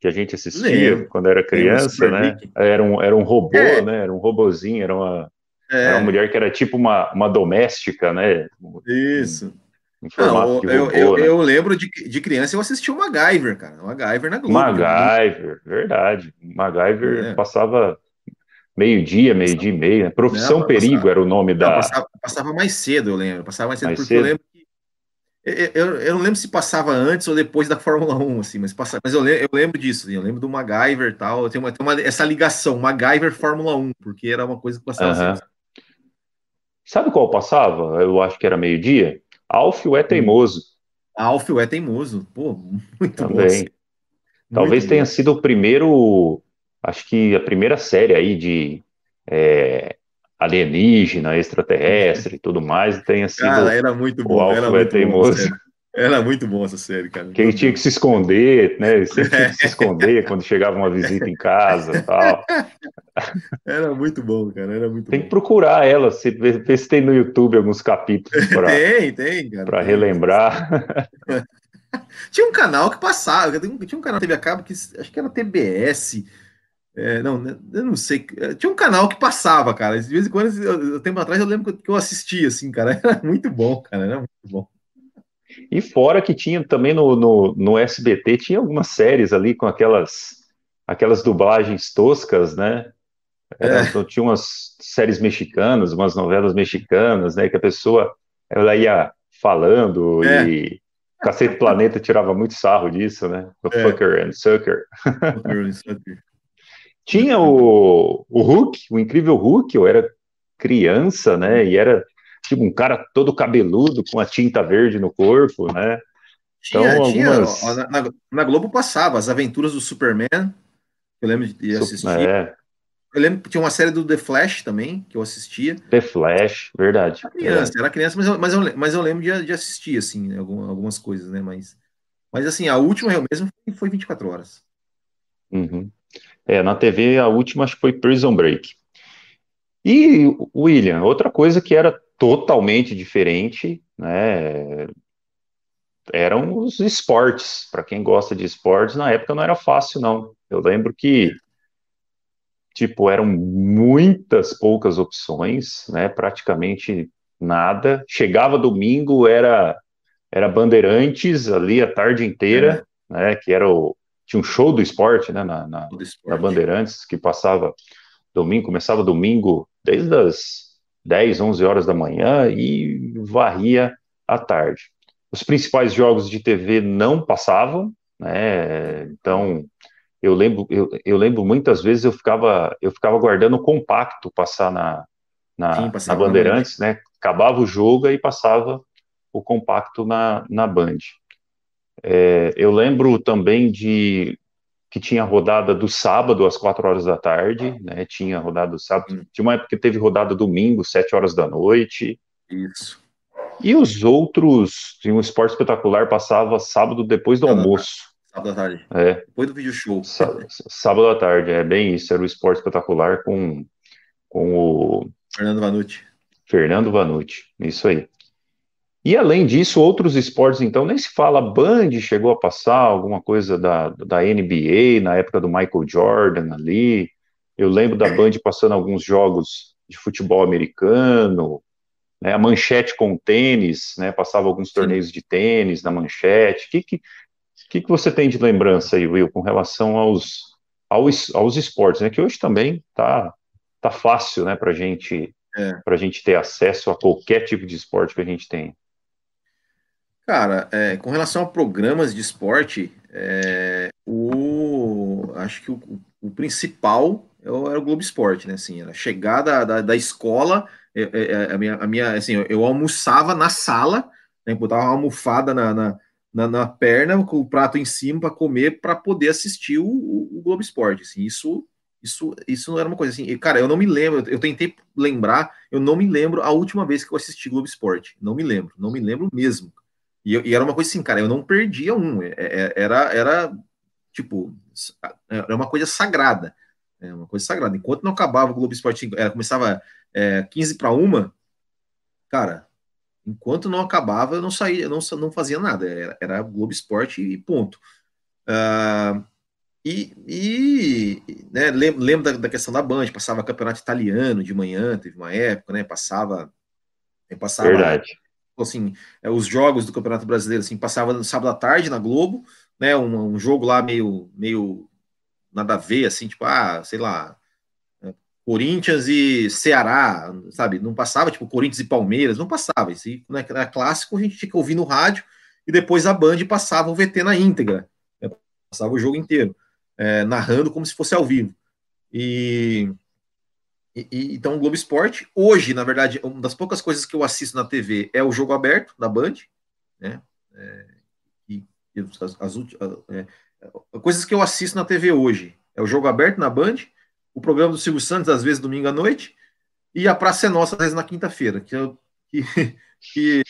que a gente assistia lembro. quando era criança, né, era um, era um robô, é. né, era um robozinho, era uma, é. era uma mulher que era tipo uma, uma doméstica, né. Isso. Em, Não, robô, eu, eu, né? eu, lembro de, de criança eu assisti o MacGyver, cara. O MacGyver na Globo. MacGyver, verdade. MacGyver é. passava meio-dia, meio-dia e meia. Né? Profissão não, Perigo passava, era o nome da. Passava, passava, mais cedo, eu lembro. Passava mais cedo, mais porque cedo? eu lembro. Eu, eu, não lembro se passava antes ou depois da Fórmula 1, assim, mas, passava, mas eu, lembro, eu lembro disso, assim, eu lembro do MacGyver e tal. Eu tenho, uma, tenho uma, essa ligação, MacGyver Fórmula 1, porque era uma coisa que passava. Sabe qual passava? Eu acho que era meio-dia. Alf é teimoso. Alf é teimoso. Pô, muito Também. bom. Talvez muito tenha bom. sido o primeiro acho que a primeira série aí de é, alienígena, extraterrestre e tudo mais tenha sido. Cara, era muito bom. O era muito teimoso. Bom, era muito bom essa série, cara. Que ele tinha que se esconder, né? Sempre tinha que se (laughs) esconder quando chegava uma visita em casa tal. Era muito bom, cara. Era muito tem bom. que procurar ela, se, ver, se tem no YouTube alguns capítulos para tem, tem, Para relembrar. (laughs) Tinha um canal que passava, tinha um canal que teve a cabo que acho que era TBS é, não, né, eu não sei. É, tinha um canal que passava, cara. De vez em quando, eu, tempo atrás, eu lembro que eu assistia, assim, cara. (laughs) Era muito bom, cara. Era muito bom. E fora que tinha também no, no, no SBT, tinha algumas séries ali com aquelas, aquelas dublagens toscas, né? Era, é. Então, tinha umas séries mexicanas, umas novelas mexicanas, né? Que a pessoa ela ia falando é. e Cacete Planeta tirava muito sarro disso, né? The é. Fucker and Sucker. Tinha o, o Hulk, o incrível Hulk, eu era criança, né? E era tipo um cara todo cabeludo com a tinta verde no corpo, né? Então, tinha, algumas... tinha na, na, Globo passava as aventuras do Superman, eu lembro de assistir. É. Eu lembro que tinha uma série do The Flash também, que eu assistia. The Flash, verdade. Era criança, é. era criança, mas eu, mas eu, mas eu lembro de, de assistir, assim, algumas, coisas, né? Mas, mas assim, a última eu mesmo foi, foi 24 horas. Uhum. É, na TV a última acho que foi Prison Break. E, William, outra coisa que era totalmente diferente, né? Eram os esportes. Para quem gosta de esportes, na época não era fácil, não. Eu lembro que tipo, eram muitas poucas opções, né? Praticamente nada. Chegava domingo, era era Bandeirantes ali a tarde inteira, é. né? Que era o tinha um show do esporte, né? Na, na, na, Bandeirantes que passava domingo, começava domingo desde as 10, 11 horas da manhã e varria à tarde. Os principais jogos de TV não passavam, né? Então eu lembro, eu, eu, lembro muitas vezes eu ficava, eu ficava guardando o compacto passar na, na, Sim, na Bandeirantes, né? Acabava o jogo e passava o compacto na, na Band. É, eu lembro também de que tinha rodada do sábado às quatro horas da tarde, né? Tinha rodada do sábado. Hum. Tinha uma época que teve rodada domingo, sete horas da noite. Isso. E os outros, tinha um esporte espetacular, passava sábado depois do almoço. Sábado à tarde. É. Depois do vídeo show. Sábado à tarde, é bem isso. Era o esporte espetacular com, com o. Fernando Vanucci. Fernando Vanucci, isso aí. E além disso, outros esportes, então, nem se fala. Band chegou a passar alguma coisa da, da NBA na época do Michael Jordan ali. Eu lembro da Band passando alguns jogos de futebol americano, né, a manchete com tênis, né, passava alguns torneios de tênis na manchete. Que, que, que, que você tem de lembrança aí, Will, com relação aos, aos, aos esportes, né? Que hoje também tá, tá fácil, né, para gente, é. a gente ter acesso a qualquer tipo de esporte que a gente tem. Cara, é, com relação a programas de esporte, é, o, acho que o, o principal era o Globo Esporte, né? Assim, a chegada da, da escola, é, é, é, a, minha, a minha, assim, eu almoçava na sala, né, botava uma almofada na, na na, na perna, com o prato em cima para comer, para poder assistir o, o, o, Globo Esporte. Assim, isso, isso, isso não era uma coisa assim. E, cara, eu não me lembro, eu tentei lembrar, eu não me lembro a última vez que eu assisti Globo Esporte. Não me lembro, não me lembro mesmo. E, e era uma coisa assim, cara, eu não perdia um. É, é, era, era tipo, era uma coisa sagrada. É uma coisa sagrada. Enquanto não acabava o Globo Esporte, era, começava é, 15 para uma, cara, Enquanto não acabava, eu não saía, eu não, não fazia nada. Era, era Globo Esporte e ponto. Uh, e, e né, lembro, lembro da, da, questão da Band, passava campeonato italiano de manhã, teve uma época, né? Passava. passava Verdade. Assim, é, os jogos do Campeonato Brasileiro, assim, passava no sábado à tarde na Globo, né? Um, um jogo lá meio, meio nada a ver, assim, tipo, ah, sei lá, Corinthians e Ceará, sabe? Não passava, tipo, Corinthians e Palmeiras, não passava. Isso né, era clássico, a gente tinha que ouvir no rádio e depois a Band passava o VT na íntegra, né? passava o jogo inteiro, é, narrando como se fosse ao vivo. E, e, então o Globo Esporte, hoje, na verdade, uma das poucas coisas que eu assisto na TV é o jogo aberto da Band, né? É, e, e as, as, é, coisas que eu assisto na TV hoje é o jogo aberto na Band o programa do Silvio Santos, às vezes, domingo à noite, e a Praça é Nossa, às vezes, na quinta-feira, que, que, (laughs) que,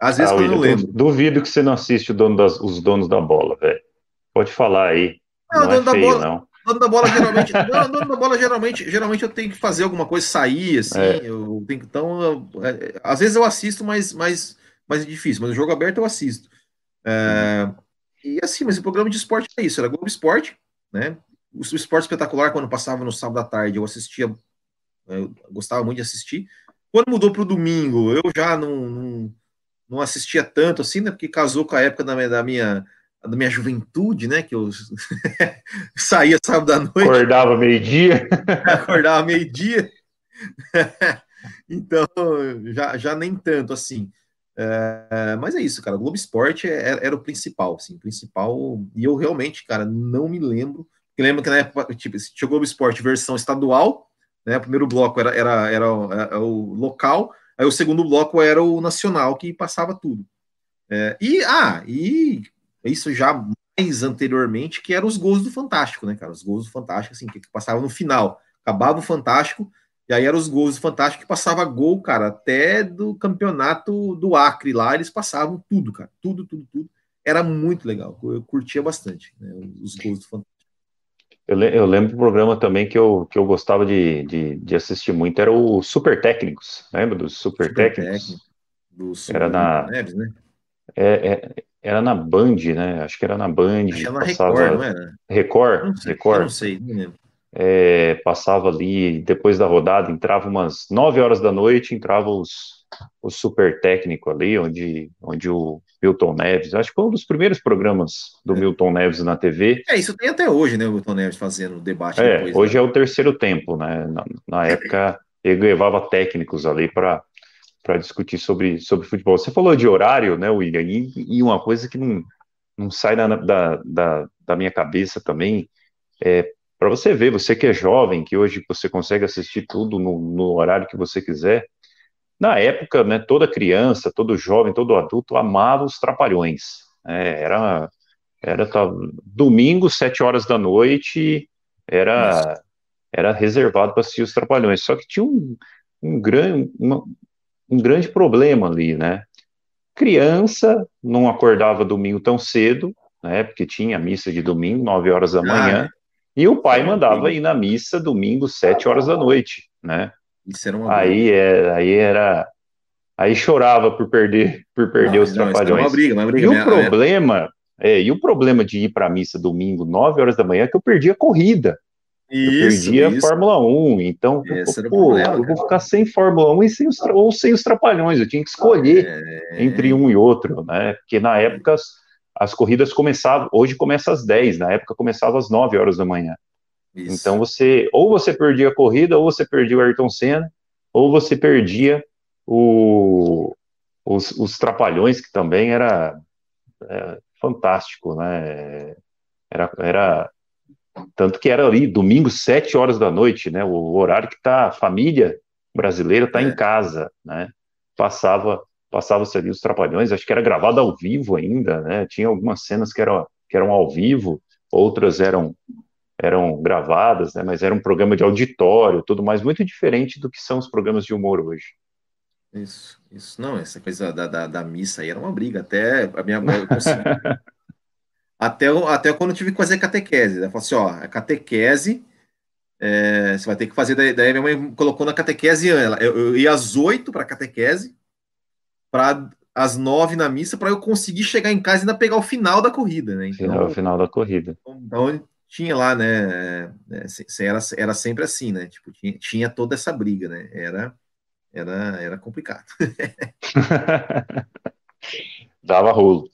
às vezes ah, eu não lembro. Duvido que você não assiste dono das, os donos da bola, velho. Pode falar aí. Não, não é feio, bola, não. Dono da bola, geralmente, não, dono da bola, geralmente, geralmente eu tenho que fazer alguma coisa, sair, assim, é. eu tenho então, eu, é, às vezes eu assisto, mas, mas, mas é difícil, mas o jogo aberto eu assisto. É. E assim, mas o programa de esporte é isso, era Globo Esporte, né? O Esporte Espetacular, quando passava no sábado à tarde, eu assistia, eu gostava muito de assistir. Quando mudou para o domingo, eu já não, não, não, assistia tanto assim, né? Porque casou com a época da minha, da minha da minha juventude, né? Que eu (laughs) saía sábado à noite. Acordava meio-dia. (laughs) Acordava meio-dia. então, já, já nem tanto assim. É, mas é isso, cara. O Globo Esporte era, é, era, o principal, assim, principal. E eu realmente, cara, não me lembro. Eu lembro que na época, tipo, tinha o Globo Esporte versão estadual, né? O primeiro bloco era, era, era, era o local, aí o segundo bloco era o nacional, que passava tudo. É, e, ah, e isso já mais anteriormente, que eram os gols do Fantástico, né, cara? Os gols do Fantástico, assim, que, que passava no final. Acabava o Fantástico, e aí eram os gols do Fantástico que passava gol, cara, até do campeonato do Acre lá, eles passavam tudo, cara. Tudo, tudo, tudo. Era muito legal. Eu curtia bastante né, os gols do Fantástico. Eu, eu lembro do programa também que eu, que eu gostava de, de, de assistir muito, era o Super Técnicos. Lembra dos Super, Super Técnicos? Técnico, do Super era na. Neves, né? É, é, era na Band, né? Acho que era na Band. Acho que era na passava... Record, não era? Record? Não sei, Record. não sei, não lembro. É, passava ali, depois da rodada, entrava umas 9 horas da noite, entrava os, o super técnico ali, onde, onde o Milton Neves, acho que foi um dos primeiros programas do é. Milton Neves na TV. É, isso tem até hoje, né, o Milton Neves fazendo debate. É, depois, hoje né? é o terceiro tempo, né, na, na época ele levava técnicos ali para para discutir sobre, sobre futebol. Você falou de horário, né, William, e, e uma coisa que não, não sai da, da, da, da minha cabeça também, é para você ver, você que é jovem, que hoje você consegue assistir tudo no, no horário que você quiser, na época, né, toda criança, todo jovem, todo adulto amava os trapalhões. É, era era tá, domingo, sete horas da noite, era, era reservado para assistir os trapalhões. Só que tinha um, um, grande, uma, um grande problema ali, né? Criança não acordava domingo tão cedo, né? Porque tinha missa de domingo, 9 horas da manhã, ah, e o pai mandava ir na missa domingo, 7 horas da noite, né? Isso era uma aí, é, aí era. Aí chorava por perder, por perder não, os não, trapalhões. Briga, briga, e o problema, é, e o problema de ir para a missa domingo, 9 horas da manhã, é que eu perdi a corrida. Isso, eu perdi a Fórmula 1, então, pô, eu vou ficar sem Fórmula 1 e sem os, ou sem os Trapalhões, eu tinha que escolher é... entre um e outro, né? Porque na época as, as, corridas começavam, hoje começa às 10, na época começava às 9 horas da manhã. Isso. Então você, ou você perdia a corrida, ou você perdia o Ayrton Senna, ou você perdia o, os, os Trapalhões, que também era é, fantástico, né? Era, era tanto que era ali, domingo, sete horas da noite, né? O horário que tá, a família brasileira está é. em casa, né? Passava passava-se ali os Trapalhões, acho que era gravado ao vivo ainda, né? Tinha algumas cenas que eram, que eram ao vivo, outras eram eram gravadas, né? Mas era um programa de auditório, tudo mais, muito diferente do que são os programas de humor hoje. Isso, isso. Não, essa coisa da, da, da missa aí era uma briga. Até a minha mãe, (laughs) até, até quando eu tive que fazer catequese. Ela falou assim: ó, a catequese, é, você vai ter que fazer. Daí, daí minha mãe colocou na catequese, ela, eu, eu ia às oito para catequese, para às nove na missa, para eu conseguir chegar em casa e ainda pegar o final da corrida, né? Então, final, o final da corrida. Então tinha lá, né? É, era, era sempre assim, né? Tipo, tinha, tinha toda essa briga, né? Era, era, era complicado. (laughs) (laughs) Dava rolo.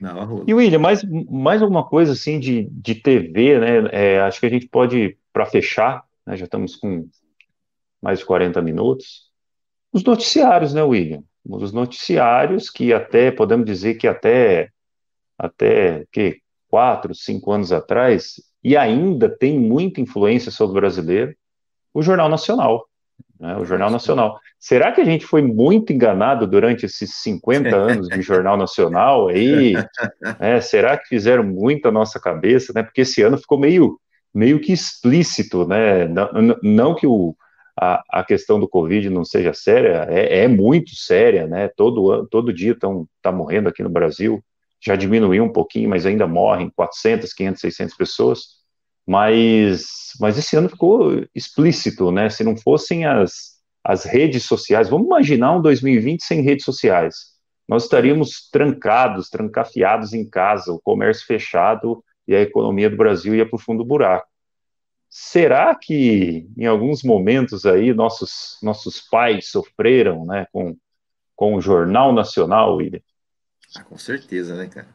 Não, e William, mais, mais alguma coisa assim de, de TV, né? É, acho que a gente pode, para fechar, né, já estamos com mais de 40 minutos. Os noticiários, né, William? Os noticiários que até, podemos dizer que até, até que quatro, cinco anos atrás, e ainda tem muita influência sobre o brasileiro, o Jornal Nacional. Né, o Jornal Nacional. Será que a gente foi muito enganado durante esses 50 (laughs) anos de Jornal Nacional aí? (laughs) É, será que fizeram muito a nossa cabeça, né? Porque esse ano ficou meio, meio que explícito, né? Não, não que o, a, a, questão do Covid não seja séria, é, é muito séria, né? Todo, todo dia estão tá morrendo aqui no Brasil, já diminuiu um pouquinho, mas ainda morrem 400, 500, 600 pessoas. Mas, mas esse ano ficou explícito, né? Se não fossem as, as redes sociais. Vamos imaginar um 2020 sem redes sociais. Nós estaríamos trancados, trancafiados em casa, o comércio fechado e a economia do Brasil ia para o fundo do buraco. Será que em alguns momentos aí nossos, nossos pais sofreram né, com, com o Jornal Nacional, William? Ah, com certeza, né, cara?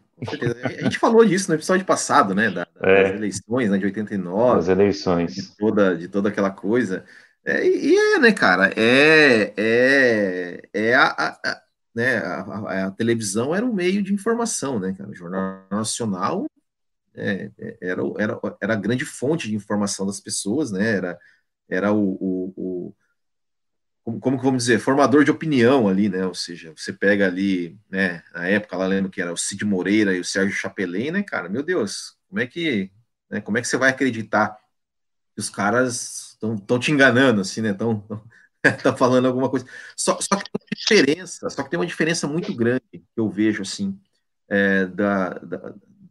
A gente falou disso no episódio passado, né? Da, é. Das eleições, né, de 89. As eleições. De toda, de toda aquela coisa. É, e é, né, cara? É, é, é a, a, né, a, a, televisão era um meio de informação, né, cara? O Jornal Nacional é, é era, era, era a grande fonte de informação das pessoas, né? Era, era o, o, o como, como vamos dizer, formador de opinião ali, né? Ou seja, você pega ali, né? Na época, lá lembro que era o Cid Moreira e o Sérgio Chapelin, né, cara? Meu Deus, como é que, né, como é que você vai acreditar que os caras estão te enganando, assim, né? Estão tá (laughs) falando alguma coisa. Só, só, que tem uma diferença, só que tem uma diferença muito grande que eu vejo, assim, é, da,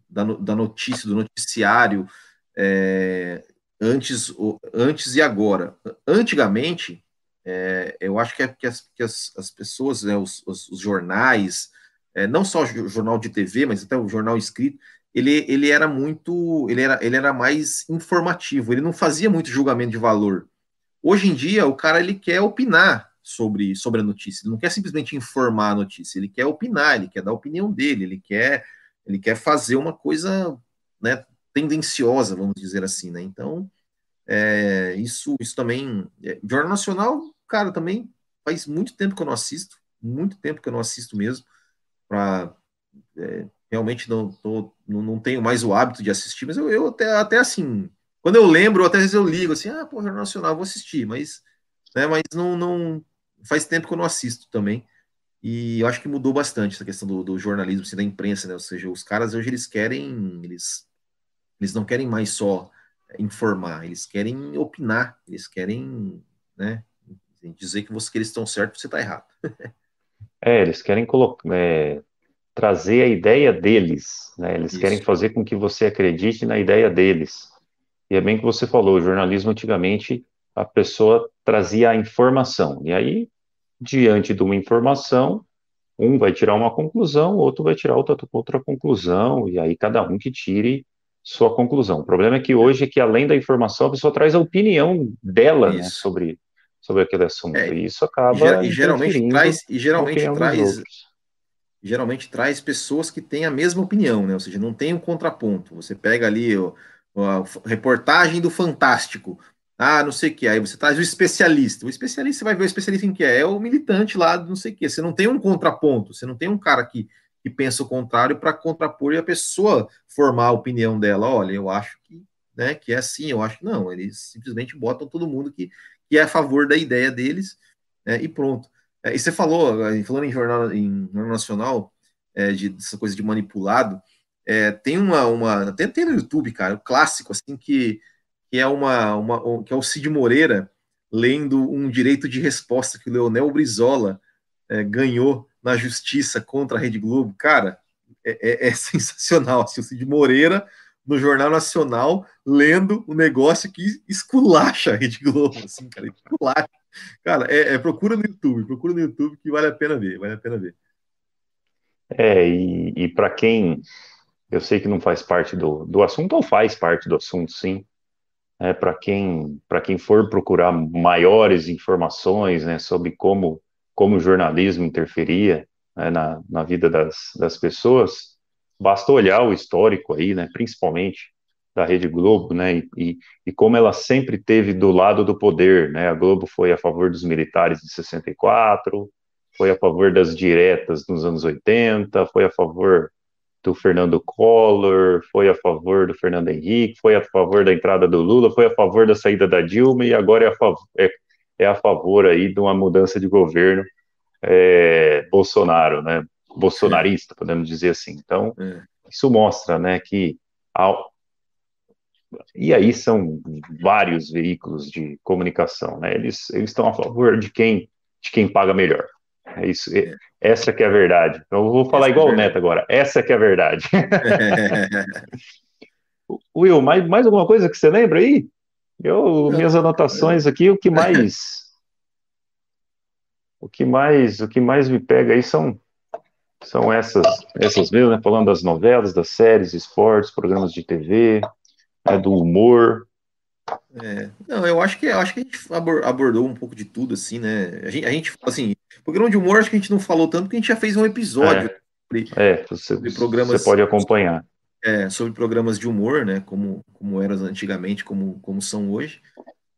da, da, notícia, do noticiário, é, antes, antes e agora. Antigamente, é, eu acho que, é, que, as, que as, as pessoas, né, os, os, os jornais, é, não só o jornal de TV, mas até o jornal escrito, ele, ele era muito, ele era, ele era mais informativo, ele não fazia muito julgamento de valor. Hoje em dia, o cara ele quer opinar sobre, sobre a notícia, ele não quer simplesmente informar a notícia, ele quer opinar, ele quer dar a opinião dele, ele quer, ele quer fazer uma coisa né, tendenciosa, vamos dizer assim, né? Então, é, isso, isso também. É, Jornal Nacional, cara, também faz muito tempo que eu não assisto, muito tempo que eu não assisto mesmo, para é, realmente não, tô, não, não, tenho mais o hábito de assistir, mas eu, eu até, até assim, quando eu lembro, até às vezes eu ligo assim, ah, pô, Jornal Nacional, vou assistir, mas, né, mas não, não faz tempo que eu não assisto também. E eu acho que mudou bastante essa questão do, do jornalismo, assim, da imprensa, né? Ou seja, os caras hoje eles querem, eles, eles não querem mais só informar, eles querem opinar, eles querem, né, dizer que, você, que eles estão certos, você está errado. (laughs) é, eles querem colocar, é, trazer a ideia deles, né? Eles Isso. querem fazer com que você acredite na ideia deles. E é bem que você falou, o jornalismo antigamente a pessoa trazia a informação. E aí, diante de uma informação, um vai tirar uma conclusão, outro vai tirar outra, outra conclusão, e aí cada um que tire sua conclusão. O problema é que hoje é que além da informação, a pessoa traz a opinião dela né, sobre, sobre aquele assunto. É, e isso acaba. E, geralmente traz, e geralmente traz, geralmente traz pessoas que têm a mesma opinião, né? Ou seja, não tem um contraponto. Você pega ali a reportagem do Fantástico. Ah, não sei o que. Aí você traz o especialista. O especialista, você vai ver o especialista em que é? É o militante lá não sei o que. Você não tem um contraponto. Você não tem um cara que que pensa o contrário para contrapor e a pessoa formar a opinião dela. Olha, eu acho que, né, que é assim, eu acho que não. Eles simplesmente botam todo mundo que, que é a favor da ideia deles né, e pronto. É, e você falou, falando em jornal, em jornal nacional, é, de, dessa coisa de manipulado, é, tem uma, uma tem, tem no YouTube, cara, um clássico assim que, que é uma, uma que é o Cid Moreira lendo um direito de resposta que o Leonel Brizola é, ganhou na justiça contra a Rede Globo, cara, é, é, é (laughs) sensacional. Assim, o Cid Moreira no Jornal Nacional lendo o um negócio que esculacha a Rede Globo, assim, cara, esculacha. Cara, é, é, procura no YouTube, procura no YouTube que vale a pena ver, vale a pena ver. É, e, e para quem eu sei que não faz parte do, do assunto, ou faz parte do assunto, sim. É, para quem, quem for procurar maiores informações né, sobre como como o jornalismo interferia né, na, na vida das, das pessoas, basta olhar o histórico aí, né, principalmente da Rede Globo, né, e, e, como ela sempre teve do lado do poder, né, a Globo foi a favor dos militares de 64, foi a favor das diretas nos anos 80, foi a favor do Fernando Collor, foi a favor do Fernando Henrique, foi a favor da entrada do Lula, foi a favor da saída da Dilma e agora é a, favor, é, é a favor aí de uma mudança de governo é, Bolsonaro, né? Bolsonarista, podemos dizer assim. Então, é. isso mostra, né, que ao... e aí são vários veículos de comunicação, né? Eles, eles estão a favor de quem de quem paga melhor. É isso, é. essa que é a verdade. Então, eu vou falar essa igual é o Neto agora. Essa que é a verdade. (laughs) Will, mais, mais alguma coisa que você lembra aí? Eu, minhas anotações aqui, o que mais o que mais o que mais me pega aí são são essas essas mesmo, né? Falando das novelas, das séries, esportes, programas de TV, né, do humor. É, não, eu acho que eu acho que a gente abordou um pouco de tudo assim, né? A gente, a gente assim, programa de humor acho que a gente não falou tanto porque a gente já fez um episódio. É. sobre, é, você, sobre programas. Você pode acompanhar. É, sobre programas de humor, né? Como, como eram antigamente, como, como são hoje.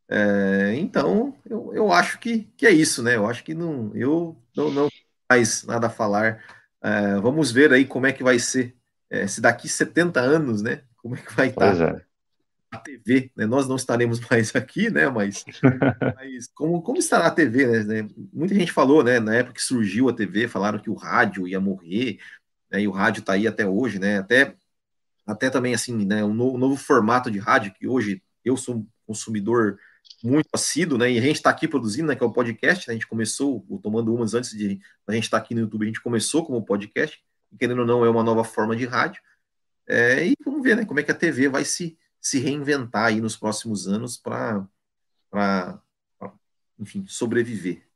É, então, eu, eu acho que, que é isso, né? Eu acho que não, eu não, não mais nada a falar. É, vamos ver aí como é que vai ser, é, se daqui 70 anos, né? Como é que vai estar é. A TV, né? Nós não estaremos (laughs) mais aqui, né? Mas, mas como, como estará a TV, né? Muita gente falou, né? Na época que surgiu a TV, falaram que o rádio ia morrer, né, e o rádio está aí até hoje, né? Até, até também, assim, né? Um novo, um novo formato de rádio, que hoje eu sou um consumidor muito assíduo, né? E a gente está aqui produzindo, né? Que é o podcast. Né, a gente começou Tomando Umas antes de a gente estar tá aqui no YouTube. A gente começou como podcast. E, querendo ou não, é uma nova forma de rádio. É, e vamos ver, né? Como é que a TV vai se, se reinventar aí nos próximos anos para, enfim, sobreviver.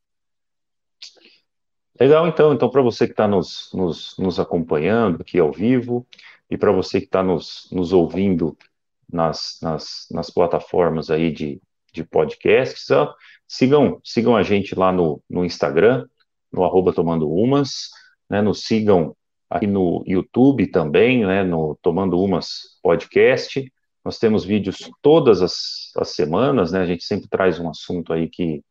Legal, então. Então, para você que está nos, nos, nos acompanhando aqui ao vivo e para você que está nos, nos ouvindo nas, nas, nas plataformas aí de, de podcasts. Sigam, sigam a gente lá no, no Instagram, no arroba Tomando Umas, né, nos sigam aqui no YouTube também, né, no Tomando Umas Podcast. Nós temos vídeos todas as, as semanas, né, a gente sempre traz um assunto aí que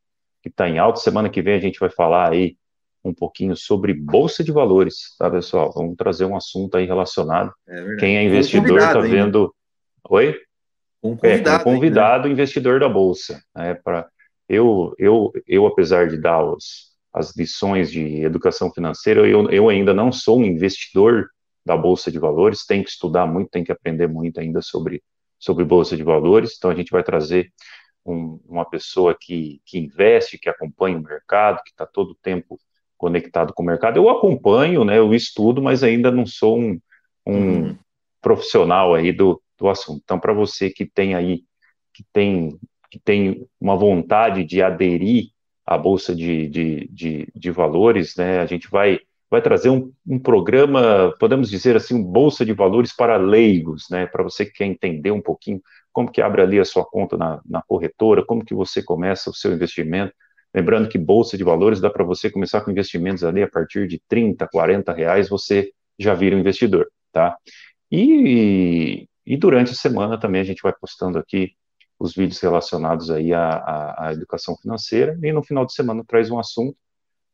está em alta. Semana que vem a gente vai falar aí um pouquinho sobre Bolsa de Valores, tá, pessoal? Vamos trazer um assunto aí relacionado. É Quem é investidor está vendo... Oi? Um convidado, é, um convidado né? investidor da bolsa. Né, pra, eu, eu, eu, apesar de dar os, as lições de educação financeira, eu, eu ainda não sou um investidor da bolsa de valores. Tenho que estudar muito, tenho que aprender muito ainda sobre sobre bolsa de valores. Então a gente vai trazer um, uma pessoa que, que investe, que acompanha o mercado, que está todo o tempo conectado com o mercado. Eu acompanho, né? Eu estudo, mas ainda não sou um, um uhum. profissional aí do, do assunto. Então, para você que tem aí, que tem, que tem uma vontade de aderir à Bolsa de, de, de, de Valores, né, a gente vai, vai trazer um, um, programa, podemos dizer assim, um Bolsa de Valores para leigos, né, para você que quer entender um pouquinho como que abre ali a sua conta na, na corretora, como que você começa o seu investimento, Lembrando que bolsa de valores dá para você começar com investimentos ali a partir de 30, 40 reais, você já vira um investidor, tá? E, e durante a semana também a gente vai postando aqui os vídeos relacionados aí à, à, à educação financeira, e no final de semana traz um assunto.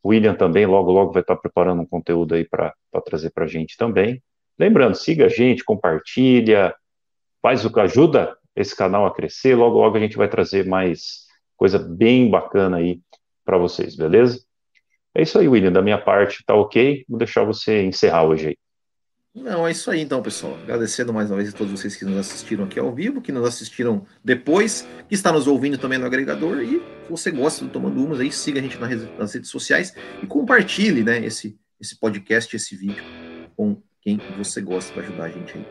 William também logo, logo vai estar preparando um conteúdo aí para trazer para a gente também. Lembrando, siga a gente, compartilha, faz o que ajuda esse canal a crescer. Logo, logo a gente vai trazer mais coisa bem bacana aí para vocês, beleza? É isso aí, William. Da minha parte, tá ok? Vou deixar você encerrar hoje aí. Não, é isso aí então, pessoal. Agradecendo mais uma vez a todos vocês que nos assistiram aqui ao vivo, que nos assistiram depois, que está nos ouvindo também no agregador. E se você gosta do Tomando Umas, aí siga a gente nas redes sociais e compartilhe né, esse, esse podcast, esse vídeo com quem você gosta para ajudar a gente aí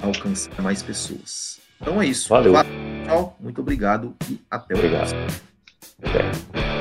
a alcançar mais pessoas. Então é isso. Valeu. Tchau, muito obrigado e até o próximo. Até.